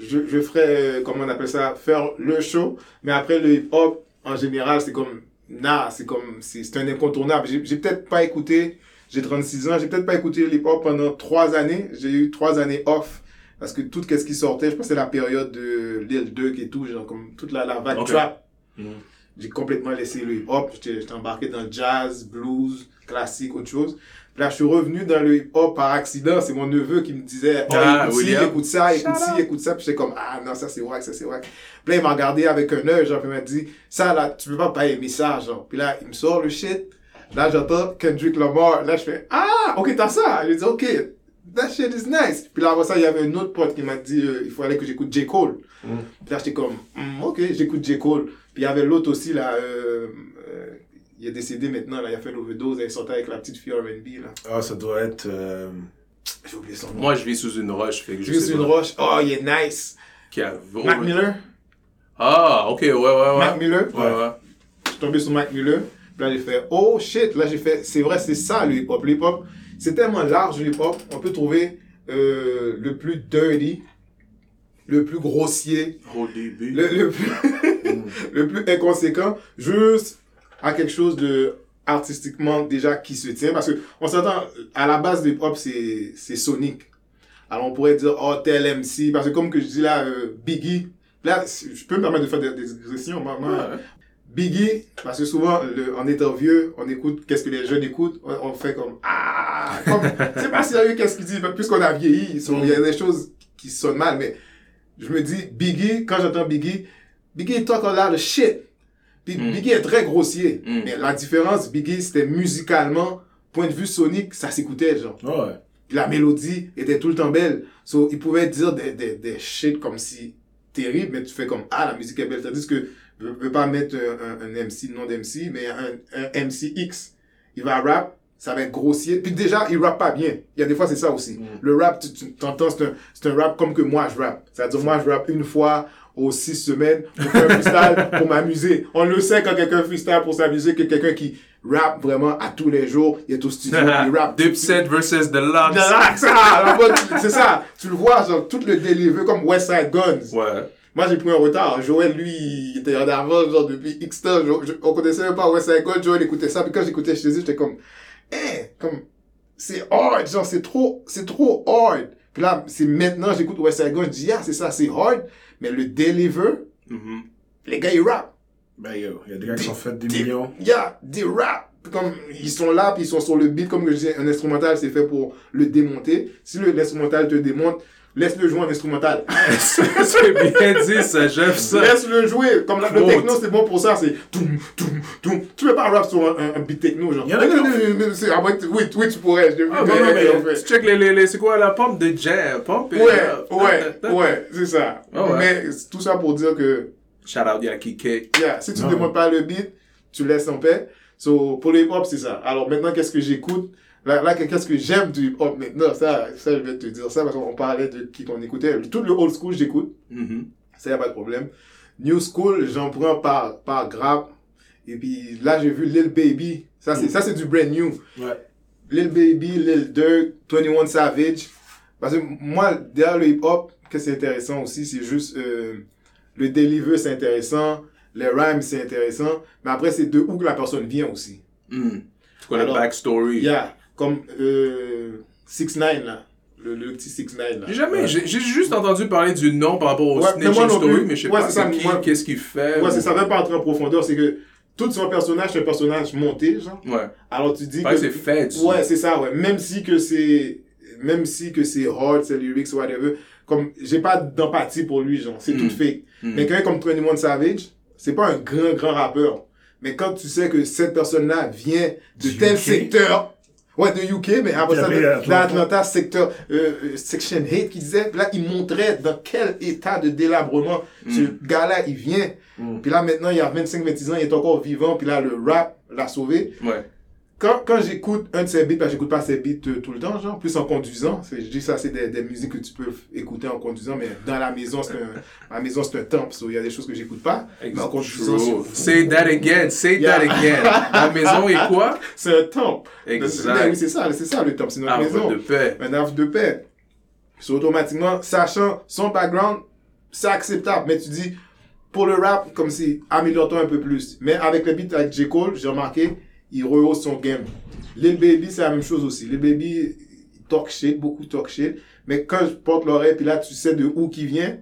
je, je ferais, euh, comment on appelle ça, faire le show. Mais après, le hip-hop, en général, c'est comme, nah, c'est comme, c'est c'est un incontournable. J'ai peut-être pas écouté, j'ai 36 ans, j'ai peut-être pas écouté le hip-hop pendant trois années. J'ai eu trois années off. Parce que tout ce qui sortait, je pense que c'est la période de Lil Durk et tout, genre comme toute la, la vague Ok. trap. Mhm. J'ai complètement laissé le hip-hop. J'étais embarqué dans le jazz, blues, classique, autre chose. Puis là, je suis revenu dans le hip-hop par accident. C'est mon neveu qui me disait, oh, Ah, écoute ci, écoute ça, écoute ci, out. écoute ça. Puis j'étais comme, ah non, ça c'est wack, ça c'est wack. Puis là, il m'a regardé avec un œil, genre, puis il m'a dit, ça là, tu peux pas pas aimer ça, genre. Puis là, il me sort le shit. Là, j'entends Kendrick Lamar. Là, je fais, ah, ok, t'as ça. Il dit, ok, that shit is nice. Puis là, après ça, il y avait un autre pote qui m'a dit, euh, il fallait que j'écoute J. Cole. Mm. Puis là, j'étais comme, Hmm, ok, j'écoute J. Cole. Puis il y avait l'autre aussi, là, euh, euh, il est décédé maintenant, là, il a fait l'overdose, il sortait avec la petite fille R&B, là. Ah, ça doit être. euh, J'ai oublié son nom. Moi, je vis sous une roche, fait que je Juste sais une roche. Oh, il est nice. Qui a- Mac Miller? Ah, ok, ouais, ouais, ouais. Mac Miller? Ouais, ouais. Je suis tombé sur Mac Miller. Puis là, j'ai fait, oh shit. Là, j'ai fait, c'est vrai, c'est ça le hip-hop. Le hip-hop, c'est tellement large le hip-hop. On peut trouver euh, le plus dirty, le plus grossier, le, le plus, le plus inconséquent, juste à quelque chose de artistiquement déjà qui se tient. Parce que on s'entend, à la base, le hip-hop, c'est, c'est sonique. Alors, on pourrait dire, oh, tel MC. Parce que comme que je dis là, euh, Biggie, là, je peux me permettre de faire des, des digressions. Moi, moi, Ouais. Biggie, parce que souvent, le, en étant vieux, on écoute qu'est-ce que les jeunes écoutent, on, on fait comme Ah comme, C'est pas sérieux qu'est-ce qu'il dit, puisqu'on a vieilli, il y a des choses qui sonnent mal, mais je me dis, Biggie, quand j'entends Biggie, Biggie talk a lot of shit. Puis Mm. Biggie est très grossier. Mm. Mais la différence, Biggie, c'était musicalement, point de vue sonique, ça s'écoutait, genre. Ouais. Puis la mélodie était tout le temps belle. So, il pouvait dire des, des, des shit comme si terrible, mais tu fais comme, ah, la musique est belle. Tandis que, je veux pas mettre un, un, un MC, nom d'MC, mais un, un MCX. Il va rap, ça va être grossier. Puis déjà, il rappe pas bien. Il y a des fois, c'est ça aussi. Le rap, tu, tu t'entends, c'est un, c'est un rap comme que moi, je rappe. C'est-à-dire, moi, je rappe une fois aux six semaines pour faire un freestyle pour m'amuser. On le sait quand quelqu'un freestyle pour s'amuser que quelqu'un qui rappe vraiment à tous les jours, il est au studio, il rappe. Dipset versus The Locks. Relax, ah, la bonne- c'est ça. Tu le vois, genre, tout le delivery comme West Side Guns. Ouais. Moi, j'ai pris un retard. Joël, lui, il était en avance, genre, depuis X temps. Jo- jo- on connaissait même pas West Side Gun. Joël écoutait ça. Puis quand j'écoutais chez eux, j'étais comme, eh, comme, c'est hard. Genre, c'est trop, c'est trop hard. Puis là, c'est maintenant, j'écoute West Side Gun. Je dis, ah, c'est ça, c'est hard. Mais le deliver, Mhm. les gars, ils rappent. Ben, yo, il y a des gars qui sont fait des millions. Il y a des rap. Comme, ils sont là, puis ils sont sur le beat. Comme je disais, un instrumental, c'est fait pour le démonter. Si l'instrumental te démonte, laisse-le jouer en instrumental. c'est bien dit, ça, j'aime ça. Laisse-le jouer. Comme la, le techno, c'est bon pour ça. C'est toum, toum, toum. Tu peux pas rap sur un, un, un beat techno, genre. Non, non, ah, oui, oui, tu pourrais. Je. Ah, non, non, mais fait- tu check les, les, les- c'est quoi la pompe de jam, pompe Ouais, up. ouais, ouais, c'est ça. Ah ouais. Mais tout ça pour dire que, Shout out Yaki K. yeah, si tu ne Non. démontes pas le beat, tu laisses en paix. So, pour le hip-hop, c'est ça. Alors maintenant, qu'est-ce que j'écoute? Là, là, qu'est-ce que j'aime du hip-hop maintenant? Ça, ça, je vais te dire ça parce qu'on parlait de qui qu'on écoutait. Tout le old school, j'écoute. Mhm. Ça, y a pas de problème. New School, j'en prends par, par grappe. Et puis là, j'ai vu Lil Baby. Ça, c'est, ça, c'est du brand new. Ouais. Lil Baby, Lil Durk, 21 Savage. Parce que moi, derrière le hip-hop, que c'est intéressant aussi, c'est juste euh, le deliver, c'est intéressant. Les rhymes, c'est intéressant. Mais après, c'est de où que la personne vient aussi. Mhm. Tu connais le backstory. Yeah, comme euh, 6 9 là. Le, le petit 6 9 là. J'ai jamais, j'ai j'ai juste entendu parler du nom par rapport au Ouais, moi snitching non story, mais je sais Ouais, pas ça, qui, moi- qu'est-ce qu'il fait. Ouais, ou- c'est ça, même pas entrer en profondeur, c'est que tout son personnage, c'est un personnage monté, genre. Ouais. Alors tu dis Pareil, que c'est fait. du- Ouais, c'est ça, ouais. Même si que c'est, même si que c'est hard, c'est lyrics, whatever. Comme, j'ai pas d'empathie pour lui, genre. C'est Mm. tout fake. Mm. Mais quelqu'un comme 21 Savage, c'est pas un grand, grand rappeur. Mais quand tu sais que cette personne-là vient de Du tel secteur, ouais, de UK, mais après ça, après, de- Atlanta. d'Atlanta, secteur, euh, section 8, qui disait, là, il montrait dans quel état de délabrement ce gars-là, il vient. Mm. Puis là, maintenant, il a 25, 26 ans, il est encore vivant, puis là, le rap l'a sauvé Ouais. Quand, quand j'écoute un de ses beats, parce que j'écoute pas ses beats euh, tout le temps, genre, plus en conduisant, je dis ça, c'est des, des musiques que tu peux écouter en conduisant, mais dans la maison, c'est un, ma maison, c'est un temple, so il y a des choses que j'écoute pas, mais en conduisant, Say that again, say Yeah. that again. La maison est quoi? c'est un temple. Exact. oui, c'est ça, c'est ça le temple, c'est notre maison. de paix. Un havre de paix. So, automatiquement, sachant son background, c'est acceptable, mais tu dis, pour le rap, comme si, améliore-toi un peu plus. Mais avec le beat avec J. Cole, j'ai remarqué, il rehausse son game. Lil Baby, c'est la même chose aussi. Lil Baby, talk shit, beaucoup talk shit. Mais quand je porte l'oreille, puis là, tu sais de où qu'il vient.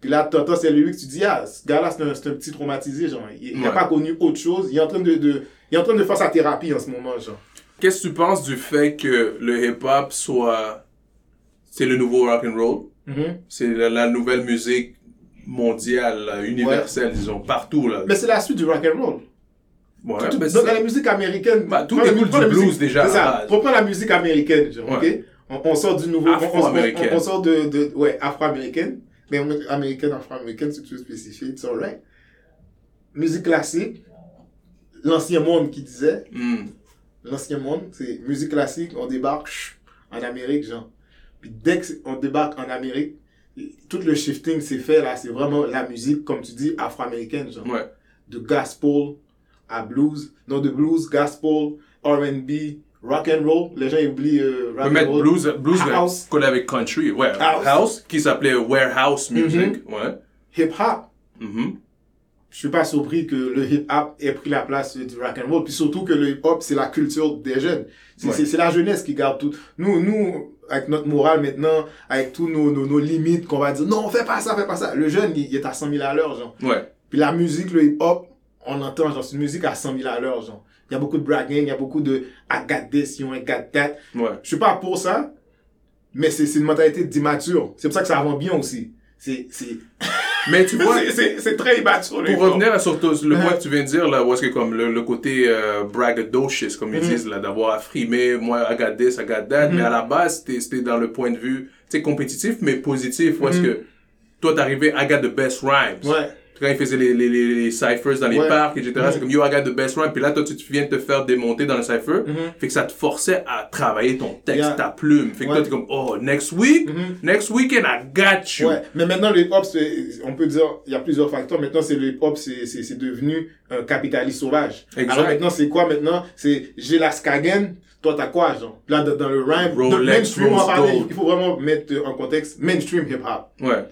Puis là, t'entends ses lyrics, tu dis, ah, ce gars-là, c'est un, c'est un petit traumatisé, genre. Il n'a Ouais. pas connu autre chose. Il est en train de, de, il est en train de faire sa thérapie en ce moment, genre. Qu'est-ce que tu penses du fait que le hip-hop soit. C'est le nouveau rock and roll? Mhm. C'est la, la nouvelle musique mondiale, universelle, disons, partout, là. Mais c'est la suite du rock and roll. Ouais, Tout- c'est- dans la musique américaine. Bah, tout découle du blues, musique- déjà, C'est ça. Reprends la musique américaine, genre, Ouais. ok? On, on sort du nouveau. Afro-américaine. On, on sort de, de, ouais, afro-américaine. Mais américaine, afro-américaine, tu veux spécifier, it's alright. Musique classique. L'ancien monde qui disait. Hmm. L'ancien monde, c'est musique classique, on débarque en Amérique, genre. Puis dès qu'on débarque en Amérique, tout le shifting s'est fait là, c'est vraiment la musique, comme tu dis, afro-américaine, genre Ouais. de gospel à blues, non de blues, gospel, R&B, rock and roll. Les gens ils oublient euh, rock and roll. blues, blues House. collé avec country. Ouais. House. House, qui s'appelait Warehouse Music. Mm-hmm. Ouais. hip hop. Mhm. Je suis pas surpris que le hip hop ait pris la place du rock and roll, puis surtout que le hip hop c'est la culture des jeunes. C'est Ouais. la jeunesse qui garde tout. Nous nous avec notre morale maintenant, avec tous nos, nos, nos limites qu'on va dire non fais pas ça, fais pas ça. Le jeune il, il est à 100 000 à l'heure genre. Ouais. Puis la musique, le hip-hop, on entend, genre, une musique à 100 000 à l'heure, genre. Il y a beaucoup de bragging, il y a beaucoup de I got this, you ain't got that. Ouais. Je suis pas pour ça, mais c'est c'est une mentalité d'immature. C'est pour ça que ça vend bien aussi. C'est c'est Mais tu vois, c'est- très immature, pour revenir à sur ton- le point Uh-huh. que tu viens de dire, là, où est-ce que comme le, le côté euh, braggadocious, comme ils Mhm. disent, là, d'avoir affrimé, moi, I got this, I got that, mais à la base, c'était c'était dans le point de vue, tu compétitif, mais positif, où est-ce Mhm. que toi, t'arrivais, I got the best rhymes. Ouais. Quand ils faisaient les, les, les, les ciphers dans les Ouais. parcs, etc. C'est comme, yo, I got the best rhyme. Puis là, toi, tu, viens de te faire démonter dans le cypher. Mhm. Fait que ça te forçait à travailler ton texte, Yeah. ta plume. Fait que Ouais. toi, t'es comme, oh, next week, Mhm. next weekend, I got you. Ouais, mais maintenant le hip-hop, on peut dire, il y a plusieurs facteurs. Maintenant, c'est le hip-hop, c'est c'est- c'est devenu un capitaliste sauvage. Exact. Alors maintenant, c'est quoi maintenant? C'est j'ai la Skagen, toi t'as quoi, genre? Là, dans, le rhyme, Rolex, le mainstream, on va parler, il faut vraiment mettre en contexte mainstream hip-hop. Ouais.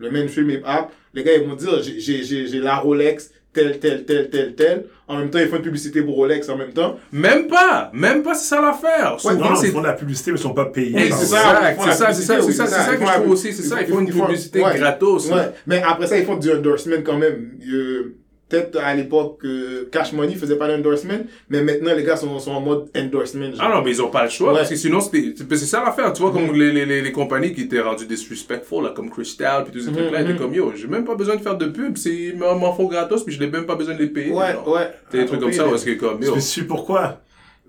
Le mainstream hip-hop, les gars, ils vont dire, j'ai- j'ai j'ai- j'ai la Rolex, tel, tel, tel, tel, tel. En même temps, ils font une publicité pour Rolex en même temps. Même pas, même pas, c'est ça l'affaire. Ouais, Souvent, Non, non, c'est ils font de la publicité, mais ils sont pas payés. Exact, c'est ça, c'est ça, c'est ça, c'est ça que je trouve aussi, c'est ça, ils font une publicité gratos. Ouais, mais après ça, ils font du endorsement quand même. Euh, Peut-être à l'époque, euh, Cash Money faisait pas d'endorsement, mais maintenant les gars sont, sont en mode endorsement. genre. Ah non, mais ils ont pas le choix, Ouais. parce que sinon, c'était- c'est c'est ça l'affaire, tu vois, comme Mhm. les, les, les, les compagnies qui étaient rendues disrespectful, là, comme Crystal, puis tous ces Mhm, trucs-là, étaient mhm. comme, yo, j'ai même pas besoin de faire de pub, c'est, ils m'en font gratos, puis je n'ai même pas besoin de les payer. ouais, genre. ouais. T'as des trucs comme ça, parce que comme, yo, Mais c'est pourquoi?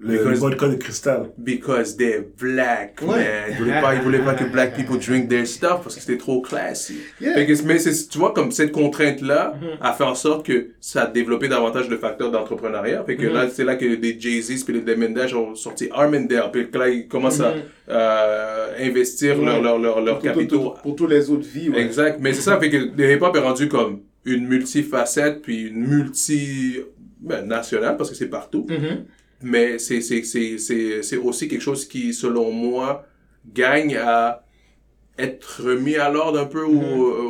Le, Because- le vodka de cristal. because they're black, Ouais. man. Ils voulaient pas, ils voulaient pas que black people drink their stuff, parce que c'était trop classy. Yeah. Fait que, mais tu vois, comme cette contrainte-là Mhm. a fait en sorte que ça a développé davantage de facteurs d'entrepreneuriat. Fait que Mhm. là, c'est là que des Jay-Z puis les Demendash ont sorti Armendale. Puis que là, ils commencent à Mhm. euh, investir Ouais. leurs leur, leur, leur Pour capitaux. tout- Pour, tous les autres vies, ouais. Exact. Mais c'est ça, fait que le hip-hop est rendu comme une multifacette, puis une multi... Ben, nationale, parce que c'est partout. Mais c'est, c'est, c'est, c'est, c'est aussi quelque chose qui, selon moi, gagne à être remis à l'ordre un peu ou,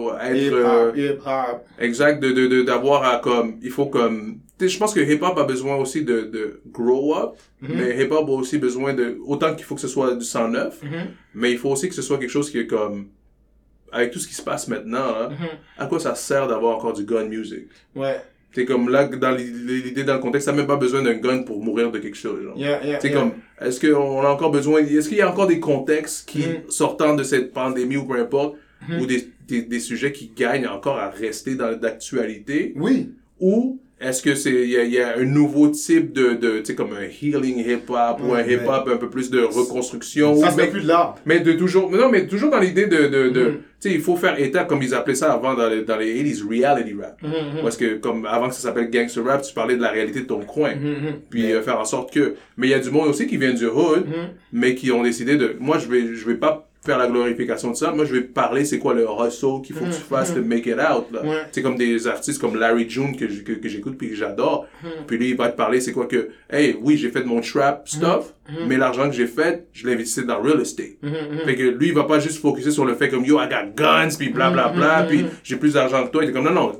ou à être... euh, Hip-hop, hip-hop. Exact, de, de, de, d'avoir à comme, il faut comme, je pense que hip-hop a besoin aussi de, de grow up, Mhm. mais hip-hop a aussi besoin de, autant qu'il faut que ce soit du sang neuf, Mhm. mais il faut aussi que ce soit quelque chose qui est comme, avec tout ce qui se passe maintenant, là, Mhm. à quoi ça sert d'avoir encore du gun music? Ouais. C'est comme là, dans l'idée, dans le contexte, t'as même pas besoin d'un gun pour mourir de quelque chose, genre. Yeah, yeah, C'est yeah. comme, est-ce qu'on a encore besoin, est-ce qu'il y a encore des contextes qui, Mhm. sortant de cette pandémie ou peu importe, Mhm. ou des, des, des sujets qui gagnent encore à rester dans l'actualité, Oui. ou est-ce que c'est, il y y a un nouveau type de, de tu sais, comme un healing hip-hop, ou un Ouais, hip-hop un peu plus de reconstruction, Ça, c'est mais, plus de l'art. mais de toujours, non, mais toujours dans l'idée de, de, de Mhm. tu sais, il faut faire état, comme ils appelaient ça avant dans les, dans les 80s, reality rap. Mhm. Parce que, comme avant que ça s'appelle gangster rap, tu parlais de la réalité de ton coin. Puis euh, faire en sorte que. Mais il y a du monde aussi qui vient du hood, mais qui ont décidé de. Moi, je vais, je vais pas faire la glorification de ça. Moi, je vais parler c'est quoi le hustle qu'il faut que tu Mhm. fasses de make it out. Là. Ouais. C'est comme des artistes comme Larry June que, que, que j'écoute puis que j'adore. Mhm. Puis lui, il va te parler c'est quoi que. Hey, oui, j'ai fait mon trap stuff, mais l'argent que j'ai fait, je l'ai investi dans real estate. Fait que lui, il va pas juste focuser sur le fait comme yo, I got guns, puis bla bla bla, puis j'ai plus d'argent que toi. Il était comme non, non.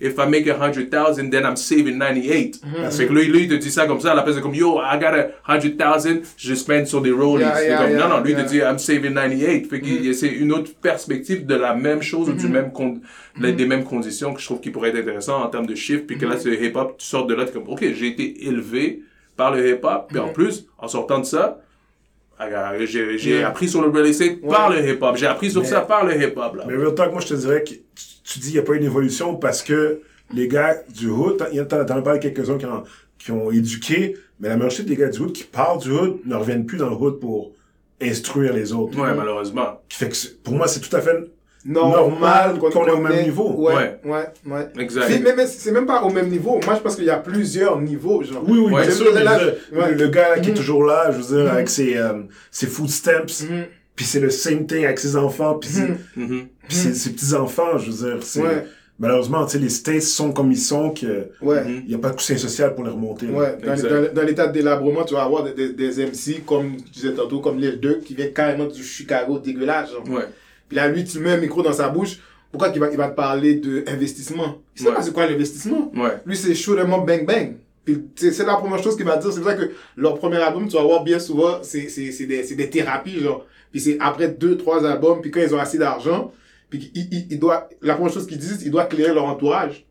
If I make a hundred thousand, then I'm saving 98. Mhm. Fait que lui, lui, il te dit ça comme ça la place de comme yo, I got a hundred thousand, je spend sur des rollies. Yeah, C'est yeah, comme, yeah, non, non, lui, il te dit I'm saving 98. Fait que Mhm. c'est une autre perspective de la même chose ou du même con- Mhm. des mêmes conditions que je trouve qui pourrait être intéressant en termes de chiffres. Puis que là, c'est le hip-hop, tu sors de là, t'es comme ok, j'ai été élevé par le hip-hop, puis en plus, en sortant de ça, J'ai appris sur le real estate Ouais. par le hip-hop. J'ai appris sur Mais- ça par le hip-hop. là. Mais real talk, moi, je te dirais que tu, dis qu'il n'y a pas une évolution parce que les gars du hood, t'en- t'en t'en as parlé quelques-uns qui ont, qui ont éduqué, mais la majorité des gars du hood qui partent du hood ne reviennent plus dans le hood pour instruire les autres. Ouais, malheureusement. Qui fait que pour moi, c'est tout à fait normal qu'on est au même niveau. Ouais, Ouais. ouais. Exact. C'est mais, mais c'est même pas au même niveau. Moi, je pense qu'il y a plusieurs niveaux. Genre. Oui, oui, Ouais, bien c'est sûr. là, là, ouais. Le, gars là, qui est Mhm. toujours là, je veux dire, Mhm. avec ses, euh, ses food stamps, Mhm. Puis c'est le same thing avec ses enfants, puis ses, Mhm. Mhm. puis ses, ses petits-enfants, je veux dire. c'est- Ouais. Malheureusement, tu sais, les States sont comme ils sont, qu'il Ouais. N'y a pas de coussin social pour les remonter. Ouais, dans, Exact. dans- dans l'état de délabrement, tu vas avoir des, des, des MC, comme tu disais tantôt, comme Lil Durk, qui vient carrément du Chicago dégueulasse. Genre. Ouais. Puis là, lui, tu mets un micro dans sa bouche, pourquoi qu'il va, il va te parler d'investissement Il sait Ouais. pas c'est quoi l'investissement. Ouais. Lui, c'est up, bang bang. Puis c'est c'est la première chose qu'il va dire. C'est pour ça que leur premier album, tu vas voir bien souvent, c'est c'est- c'est des, c'est des thérapies, genre. Puis c'est après deux, trois albums, puis quand ils ont assez d'argent, puis ils, ils, ils doivent, la première chose qu'ils disent, ils doivent clairer leur entourage.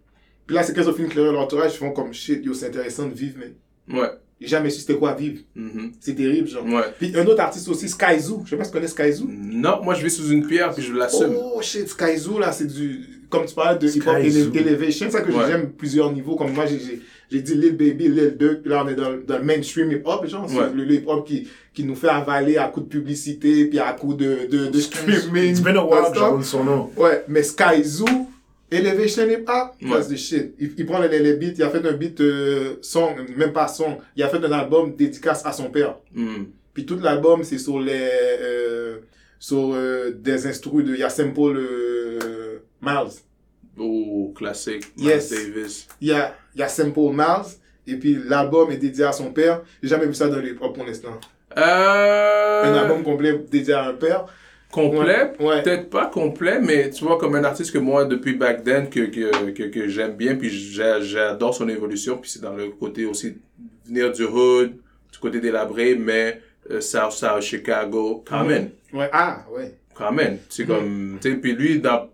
Puis là, c'est quand ils ont fini de clairer leur entourage, ils font comme shit, yo, c'est intéressant de vivre, mais Ouais. j'ai jamais su c'était quoi vivre. Mhm. C'est terrible, genre. Ouais. Puis un autre artiste aussi, Skyzoo. Je sais pas si tu connais Skyzoo. Non, moi je vais sous une pierre puis je l'assume. Oh shit, Skyzoo là, c'est du. Comme tu parlais de hip-hop elevation, c'est ça que Ouais. j'aime plusieurs niveaux. Comme moi, j'ai- j'ai j'ai dit Lil Baby, Lil puis là on est dans, le- dans le mainstream hip-hop, genre. C'est Ouais. le, le hip-hop qui, qui nous fait avaler à coups de publicité, puis à coups de, de, de streaming. It's been a while son nom. Ouais, mais Skyzoo, Elevation Hip Hop, Ouais. the shit. Il, il prend les, les beats, il a fait un beat euh, son, même pas son, il a fait un album dédicace à son père. Hmm. Puis tout l'album, c'est sur les, euh, sur euh, des instrus de, il y a Simple euh, Miles. Oh, classique. Yes. Miles Davis. Il y a, il y a Simple Miles. Et puis l'album est dédié à son père. J'ai jamais vu ça dans le hip hop pour l'instant. Euh... Un album complet dédié à un père. complet, Ouais. Ouais. peut-être pas complet, mais tu vois, comme un artiste que moi, depuis back then, que, que, que, que j'aime bien, puis j'a- j'adore son évolution, puis c'est dans le côté aussi venir du hood, du côté délabré, mais euh, South South Chicago, quand même, Ouais. Ah, ouais. quand même. C'est comme, tu sais, puis lui, dans,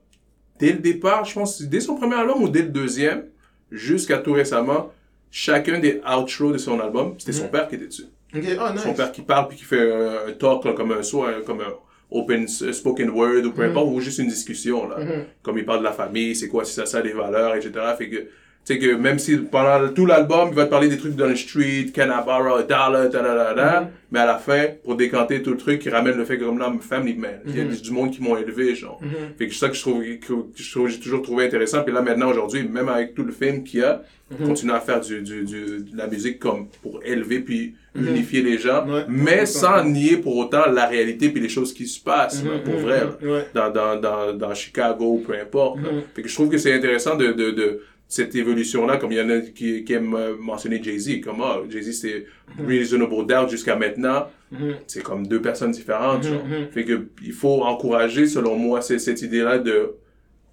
dès le départ, je pense, dès son premier album ou dès le deuxième, jusqu'à tout récemment, chacun des outros de son album, c'était son père qui était dessus. Oh, nice. Son père qui parle puis qui fait un, un talk là, comme un soit comme un open spoken word ou peu importe ou juste une discussion là. Mhm. Comme il parle de la famille, c'est quoi, c'est ça, ça des valeurs, etc. Fait que sais que même si pendant tout l'album il va te parler des trucs dans le street, can I borrow a dollar, da, da, da, da, Mhm. mais à la fin pour décanter tout le truc, il ramène le fait que comme là, family man, il y a du monde qui m'ont élevé genre. Mhm. Fait que c'est ça que je trouve que j'ai toujours trouvé intéressant puis là maintenant aujourd'hui même avec tout le film qu'il y a, Mhm. continuer à faire du, du, du, de la musique comme pour élever puis unifier les gens, Mhm. Ouais, mais 100%. sans nier pour autant la réalité puis les choses qui se passent, là, Mhm, pour mhm, vrai, là, Ouais. dans, dans, dans, dans Chicago peu importe. Mhm. Fait que je trouve que c'est intéressant de, de, de cette évolution-là, comme il y en a qui, qui aiment euh, mentionner Jay-Z, comme ah, Jay-Z c'est Reasonable Doubt jusqu'à maintenant, Mhm. c'est comme deux personnes différentes. Mhm, genre. mhm. Fait que il faut encourager, selon moi, c'est cette idée-là de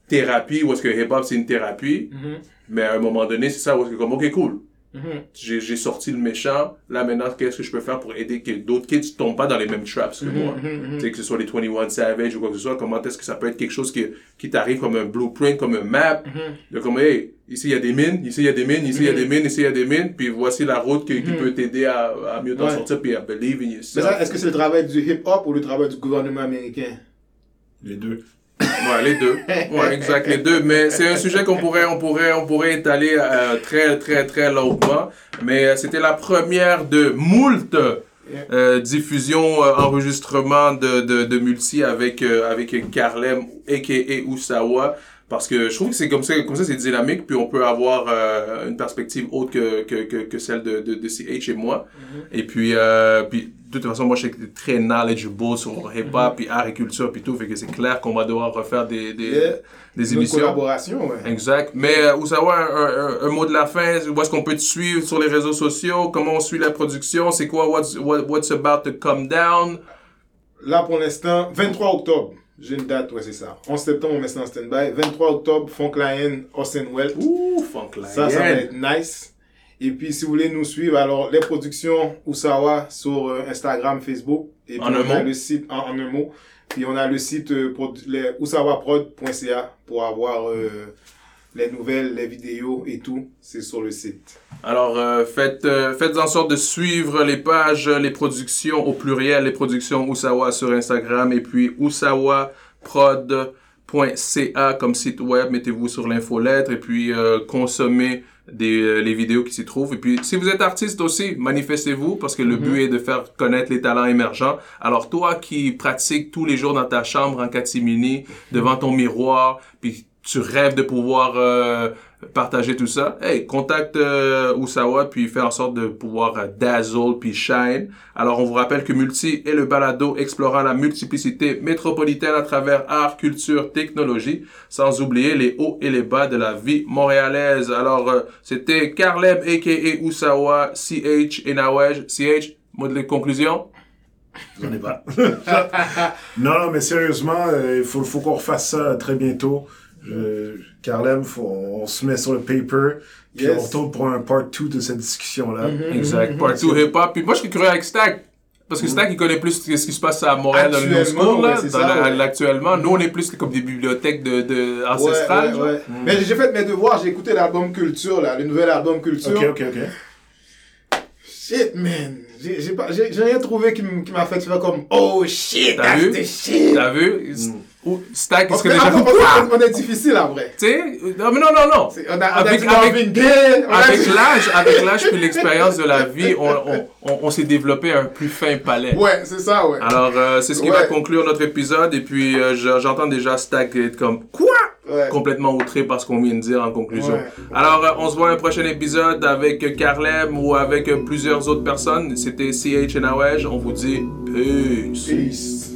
thérapie, où est-ce que hip-hop c'est une thérapie, Mhm. mais à un moment donné, c'est ça, où est-ce que comme, ok, cool, Mhm. j'ai j'ai sorti le méchant, là maintenant, qu'est-ce que je peux faire pour aider que d'autres kids tombent pas dans les mêmes traps que moi? Mhm. Tu sais, que ce soit les 21 Savage ou quoi que ce soit, comment est-ce que ça peut être quelque chose qui, qui t'arrive comme un blueprint, comme un map, de comme, hey, ici il y a des mines, ici il y a des mines, ici il y a des mines, ici il y a des mines, puis voici la route qui, qui peut t'aider à, à mieux t'en Ouais. sortir, puis à believe in Mais yourself. ça, est-ce que c'est le travail du hip-hop ou le travail du gouvernement américain? Les deux. Ouais, les deux. Ouais, exact, les deux. Mais c'est un sujet qu'on pourrait, on pourrait, on pourrait étaler euh, très, très, très longuement. Mais euh, c'était la première de moult euh, diffusion, euh, enregistrement de, de, de multi avec, avec Carlem, a.k.a. Usawa. Parce que je trouve que c'est comme ça, comme ça c'est dynamique, puis on peut avoir euh, une perspective autre que, que, que, que celle de, de, de CH et moi. Et puis, euh, puis, de toute façon, moi, je suis très knowledgeable sur hip-hop, puis art et culture, puis tout. Fait que c'est clair qu'on va devoir refaire des, des, Yeah. des Une émissions. collaboration, ouais. Exact. Mais, euh, un, un, un mot de la fin. Où est-ce qu'on peut te suivre sur les réseaux sociaux? Comment on suit la production? C'est quoi? What's, what, what's about to come down? Là, pour l'instant, 23 octobre. J'ai une date, ouais, c'est ça. 11 septembre, on met ça en stand-by. 23 octobre, Funk Lion, Austin Wells. Ouh, funk lion. Ça, ça va être nice. Et puis, si vous voulez nous suivre, alors, les productions Oussawa sur euh, Instagram, Facebook. Et puis, En un on a le site, en, en un mot. Puis, on a le site euh, oussawaprod.ca pour avoir euh, les nouvelles, les vidéos et tout. C'est sur le site. Alors, euh, faites, euh, faites en sorte de suivre les pages, les productions au pluriel, les productions Oussawa sur Instagram et puis oussawaprod.ca comme site web. Mettez-vous sur l'infolettre et puis euh, consommez des, euh, les vidéos qui s'y trouvent. Et puis, si vous êtes artiste aussi, manifestez-vous parce que le but est de faire connaître les talents émergents. Alors, toi qui pratiques tous les jours dans ta chambre en catimini, devant ton miroir, puis tu rêves de pouvoir euh, partager tout ça, hey, contacte euh, puis fais en sorte de pouvoir euh, dazzle puis shine. Alors on vous rappelle que Multi est le balado explorant la multiplicité métropolitaine à travers art, culture, technologie, sans oublier les hauts et les bas de la vie montréalaise. Alors euh, c'était Carlem aka Oussawa, CH et Nawej. CH, mot de conclusion? J'en ai pas. non, non, mais sérieusement, euh, il faut, faut qu'on refasse ça très bientôt. Je, Carlem, faut, on se met sur le paper, puis Yes. on retourne pour un part 2 de cette discussion-là. Exact. Partout hip-hop. Puis moi, je suis curieux avec Stack. Parce que Stack, il connaît plus ce qui se passe à Montréal dans le School, là, dans la- actuellement. Nous, on est plus comme des bibliothèques de, de ancestrales. Ouais, ouais, ouais. Mais j'ai fait mes devoirs, j'ai écouté l'album Culture, là, le nouvel album Culture. Ok, ok, ok. Shit, man. J'ai rien trouvé qui m'a fait faire comme Oh shit, T'as that's vu? the shit. T'as vu? Ou Stack, Parce est-ce que déjà après, vu on, est difficile après. Tu sais? Non, mais non, non, non. C'est- On a, on a Avec- avec- on l'âge, avec l'âge puis l'expérience de la vie, on, on, on, on s'est développé un plus fin palais. Ouais, c'est ça, ouais. Alors, euh, c'est ce qui Ouais. va conclure notre épisode. Et puis, euh, je- j'entends déjà Stack être comme Quoi? Ouais. complètement outré par ce qu'on vient de dire en conclusion. Ouais. Alors, euh, on se voit un prochain épisode avec Carlem ou avec euh, plusieurs autres personnes. C'était CH Nawaj. On vous dit peace. Peace.